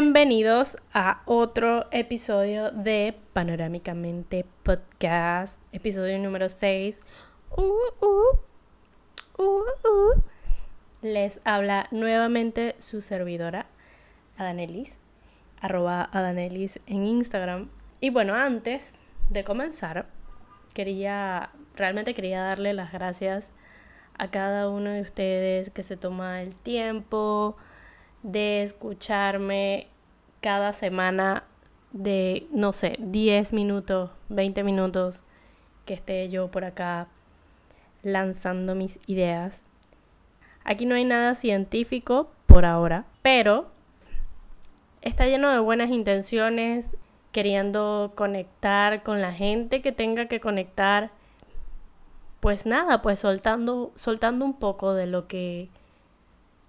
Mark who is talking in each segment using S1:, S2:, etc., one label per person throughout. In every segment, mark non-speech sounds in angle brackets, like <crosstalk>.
S1: Bienvenidos a otro episodio de Panorámicamente Podcast, episodio número 6. Uh, uh, uh, Les habla nuevamente su servidora, Adanelis, arroba Adanelis en Instagram. Y bueno, antes de comenzar, quería, realmente quería darle las gracias a cada uno de ustedes que se toma el tiempo de escucharme cada semana de, no sé, 10 minutos, 20 minutos que esté yo por acá lanzando mis ideas. Aquí no hay nada científico por ahora, pero está lleno de buenas intenciones, queriendo conectar con la gente que tenga que conectar. Pues nada, pues soltando, soltando un poco de lo que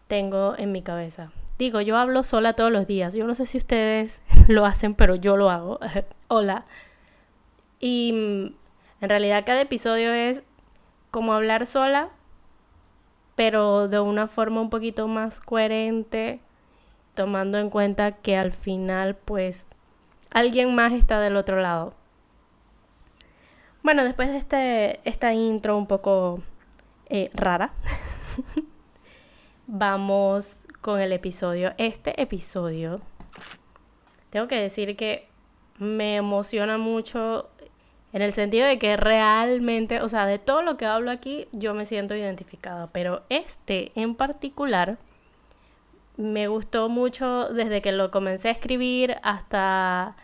S1: tengo en mi cabeza. Digo, yo hablo sola todos los días. Yo no sé si ustedes <laughs> lo hacen, pero yo lo hago. <laughs> Hola. Y mm, en realidad cada episodio es como hablar sola, pero de una forma un poquito más coherente, tomando en cuenta que al final pues alguien más está del otro lado. Bueno, después de este, esta intro un poco eh, rara, <laughs> vamos con el episodio. Este episodio, tengo que decir que me emociona mucho en el sentido de que realmente, o sea, de todo lo que hablo aquí, yo me siento identificada, pero este en particular me gustó mucho desde que lo comencé a escribir hasta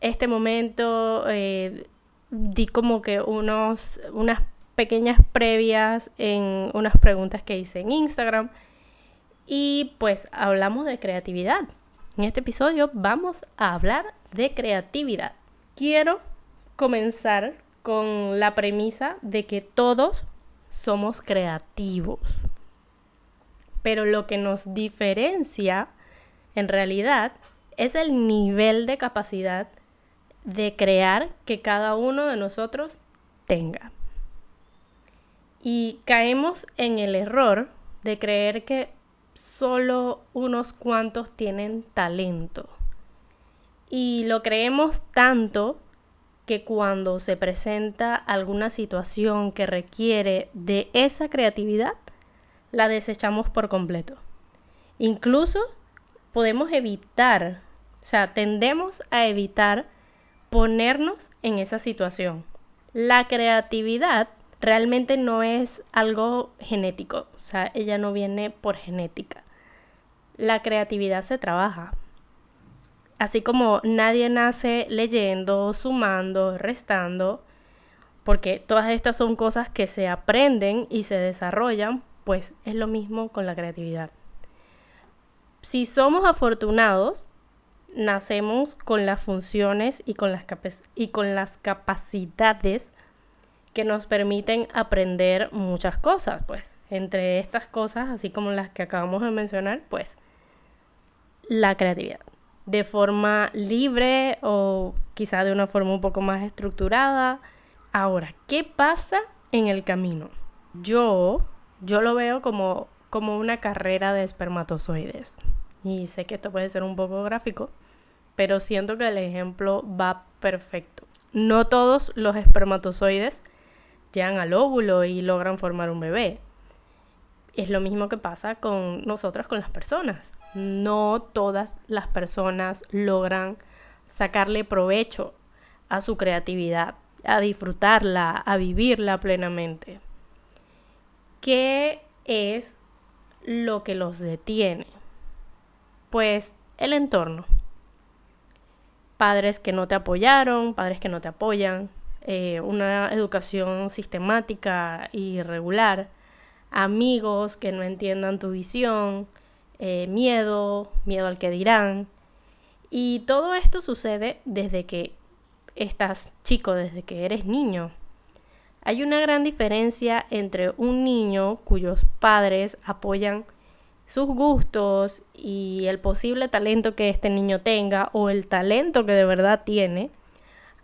S1: este momento. Eh, di como que unos, unas pequeñas previas en unas preguntas que hice en Instagram y pues hablamos de creatividad. En este episodio vamos a hablar de creatividad. Quiero comenzar con la premisa de que todos somos creativos. Pero lo que nos diferencia en realidad es el nivel de capacidad de crear que cada uno de nosotros tenga. Y caemos en el error de creer que solo unos cuantos tienen talento. Y lo creemos tanto que cuando se presenta alguna situación que requiere de esa creatividad, la desechamos por completo. Incluso podemos evitar, o sea, tendemos a evitar ponernos en esa situación. La creatividad realmente no es algo genético, o sea, ella no viene por genética. La creatividad se trabaja. Así como nadie nace leyendo, sumando, restando, porque todas estas son cosas que se aprenden y se desarrollan, pues es lo mismo con la creatividad. Si somos afortunados, nacemos con las funciones y con las, y con las capacidades que nos permiten aprender muchas cosas, pues entre estas cosas, así como las que acabamos de mencionar, pues la creatividad. De forma libre o quizá de una forma un poco más estructurada. Ahora, ¿qué pasa en el camino? Yo, yo lo veo como, como una carrera de espermatozoides. Y sé que esto puede ser un poco gráfico, pero siento que el ejemplo va perfecto. No todos los espermatozoides llegan al óvulo y logran formar un bebé es lo mismo que pasa con nosotras, con las personas. No todas las personas logran sacarle provecho a su creatividad, a disfrutarla, a vivirla plenamente. ¿Qué es lo que los detiene? Pues el entorno. Padres que no te apoyaron, padres que no te apoyan, eh, una educación sistemática y regular, amigos que no entiendan tu visión, eh, miedo, miedo al que dirán. Y todo esto sucede desde que estás chico, desde que eres niño. Hay una gran diferencia entre un niño cuyos padres apoyan sus gustos y el posible talento que este niño tenga o el talento que de verdad tiene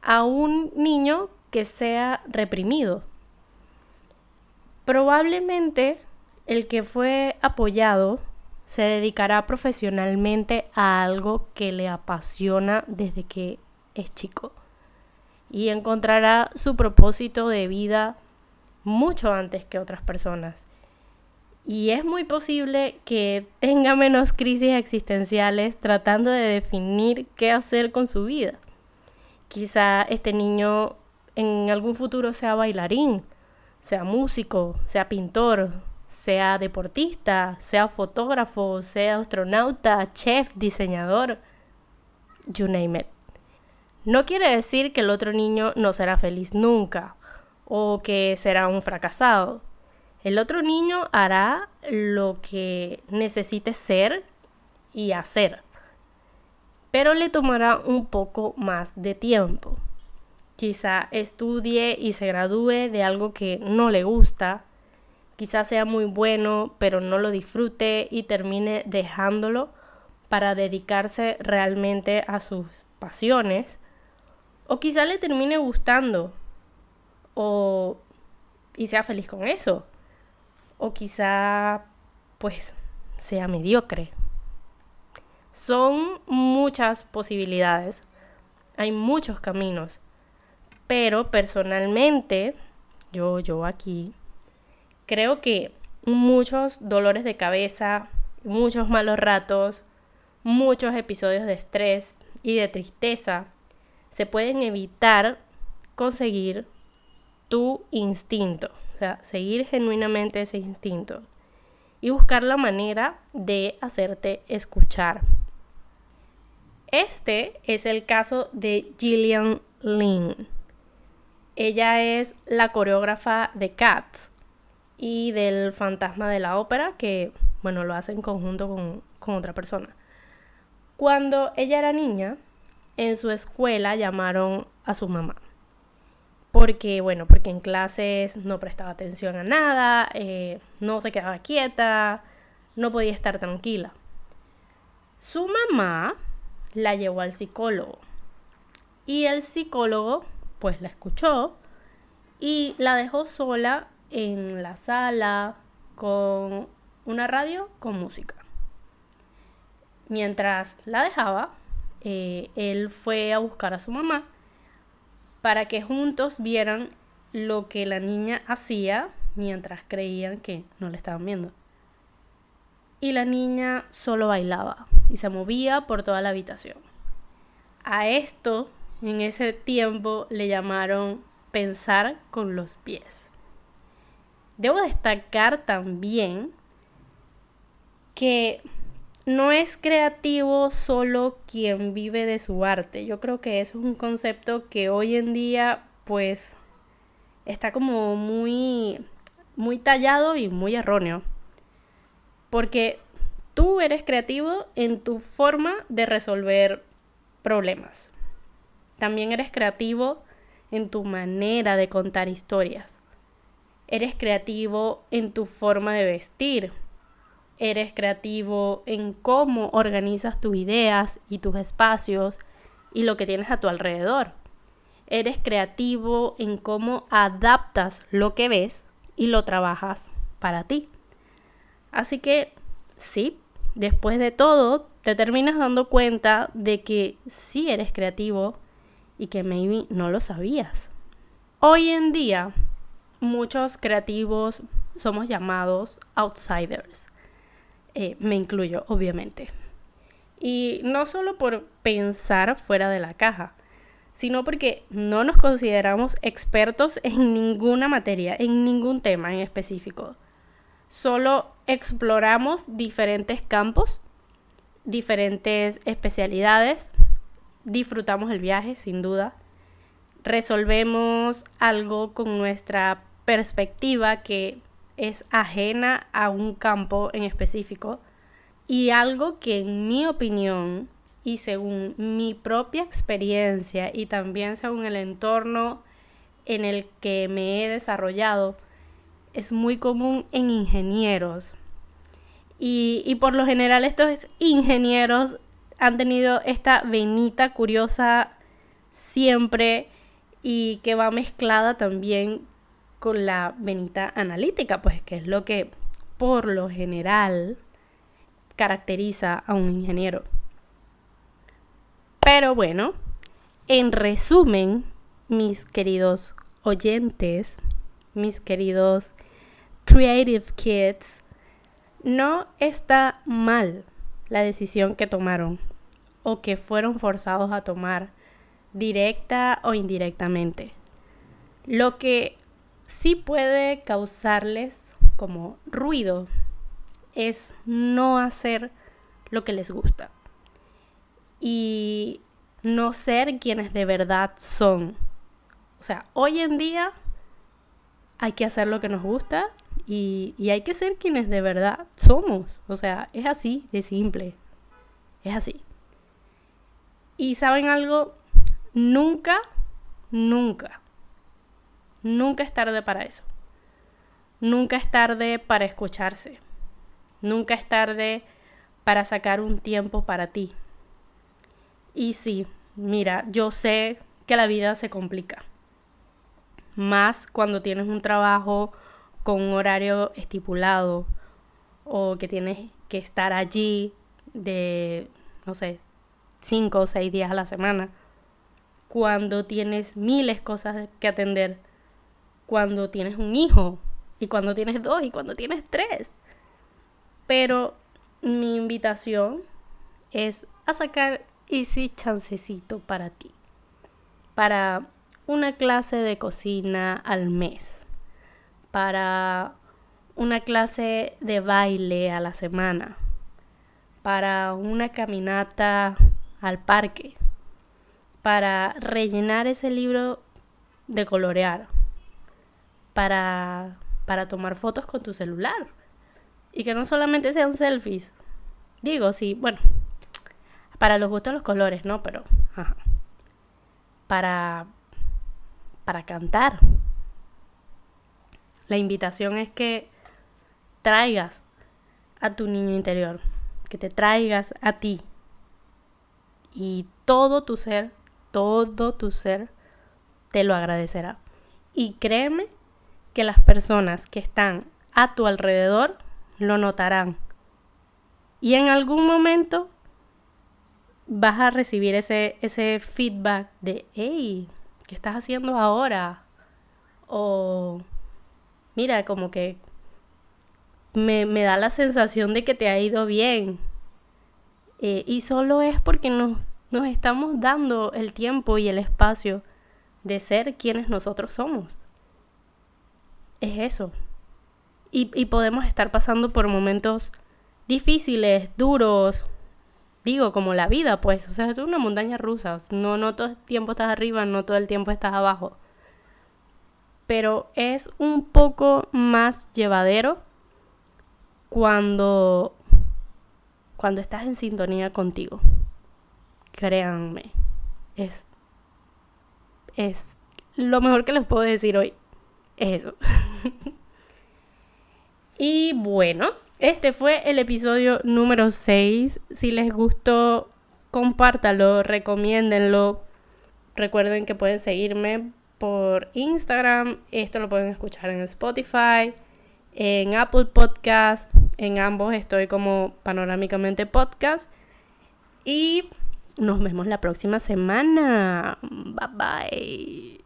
S1: a un niño que sea reprimido, Probablemente el que fue apoyado se dedicará profesionalmente a algo que le apasiona desde que es chico y encontrará su propósito de vida mucho antes que otras personas. Y es muy posible que tenga menos crisis existenciales tratando de definir qué hacer con su vida. Quizá este niño en algún futuro sea bailarín, sea músico, sea pintor, sea deportista, sea fotógrafo, sea astronauta, chef, diseñador, you name it. No quiere decir que el otro niño no será feliz nunca o que será un fracasado. El otro niño hará lo que necesite ser y hacer, pero le tomará un poco más de tiempo. Quizá estudie y se gradúe de algo que no le gusta, quizá sea muy bueno, pero no lo disfrute y termine dejándolo para dedicarse realmente a sus pasiones, o quizá le termine gustando o y sea feliz con eso, o quizá pues sea mediocre. Son muchas posibilidades, hay muchos caminos. Pero personalmente, yo, yo aquí, creo que muchos dolores de cabeza, muchos malos ratos, muchos episodios de estrés y de tristeza se pueden evitar conseguir tu instinto, o sea, seguir genuinamente ese instinto y buscar la manera de hacerte escuchar. Este es el caso de Gillian Lynn. Ella es la coreógrafa de Cats y del Fantasma de la Ópera, que, bueno, lo hace en conjunto con, con otra persona. Cuando ella era niña, en su escuela llamaron a su mamá. Porque, bueno, porque en clases no prestaba atención a nada, eh, no se quedaba quieta, no podía estar tranquila. Su mamá la llevó al psicólogo. Y el psicólogo pues la escuchó y la dejó sola en la sala con una radio con música. Mientras la dejaba, eh, él fue a buscar a su mamá para que juntos vieran lo que la niña hacía mientras creían que no le estaban viendo. Y la niña solo bailaba y se movía por toda la habitación. A esto en ese tiempo le llamaron pensar con los pies. Debo destacar también que no es creativo solo quien vive de su arte. Yo creo que eso es un concepto que hoy en día pues está como muy muy tallado y muy erróneo. Porque tú eres creativo en tu forma de resolver problemas. También eres creativo en tu manera de contar historias. Eres creativo en tu forma de vestir. Eres creativo en cómo organizas tus ideas y tus espacios y lo que tienes a tu alrededor. Eres creativo en cómo adaptas lo que ves y lo trabajas para ti. Así que sí, después de todo, te terminas dando cuenta de que sí eres creativo y que maybe no lo sabías. Hoy en día, muchos creativos somos llamados outsiders. Eh, me incluyo, obviamente. Y no solo por pensar fuera de la caja, sino porque no nos consideramos expertos en ninguna materia, en ningún tema en específico. Solo exploramos diferentes campos, diferentes especialidades disfrutamos el viaje, sin duda. Resolvemos algo con nuestra perspectiva que es ajena a un campo en específico y algo que en mi opinión y según mi propia experiencia y también según el entorno en el que me he desarrollado es muy común en ingenieros. Y, y por lo general estos ingenieros han tenido esta venita curiosa siempre y que va mezclada también con la venita analítica, pues que es lo que por lo general caracteriza a un ingeniero. Pero bueno, en resumen, mis queridos oyentes, mis queridos creative kids, no está mal la decisión que tomaron o que fueron forzados a tomar, directa o indirectamente. Lo que sí puede causarles como ruido es no hacer lo que les gusta y no ser quienes de verdad son. O sea, hoy en día hay que hacer lo que nos gusta y, hay que ser quienes de verdad somos. O sea, es así de simple. Es así. Y saben algo, nunca, nunca, nunca es tarde para eso. Nunca es tarde para escucharse. Nunca es tarde para sacar un tiempo para ti. Y sí, mira, yo sé que la vida se complica. Más cuando tienes un trabajo con un horario estipulado o que tienes que estar allí de, no sé, cinco o seis días a la semana. Cuando tienes miles cosas que atender. Cuando tienes un hijo y cuando tienes dos y cuando tienes tres. Pero mi invitación es a sacar ese chancecito para ti. Para una clase de cocina al mes. Para una clase de baile a la semana. Para una caminata al parque. Para rellenar ese libro de colorear. Para, para tomar fotos con tu celular y que no solamente sean selfies. Digo, sí, bueno, para los gustos los colores, ¿no? Pero, Para, para cantar. La invitación es que traigas a tu niño interior, que te traigas a ti. Y todo tu ser, todo tu ser te lo agradecerá. Y créeme que las personas que están a tu alrededor lo notarán. Y en algún momento vas a recibir ese, ese feedback de, hey, ¿qué estás haciendo ahora? O, mira, como que me, da la sensación de que te ha ido bien. Eh, y solo es porque nos, nos estamos dando el tiempo y el espacio de ser quienes nosotros somos. Es eso. Y, podemos estar pasando por momentos difíciles, duros, digo, como la vida, pues, o sea, es una montaña rusa, no, no todo el tiempo estás arriba, no todo el tiempo estás abajo, pero es un poco más llevadero cuando, cuando estás en sintonía contigo, créanme, es, es lo mejor que les puedo decir hoy, es eso. <laughs> Y bueno, este fue el episodio número 6. Si les gustó, compártalo, recomiéndenlo. Recuerden que pueden seguirme por Instagram. Esto lo pueden escuchar en Spotify, en Apple Podcast. En ambos estoy como panorámicamente podcast. Y nos vemos la próxima semana. Bye bye.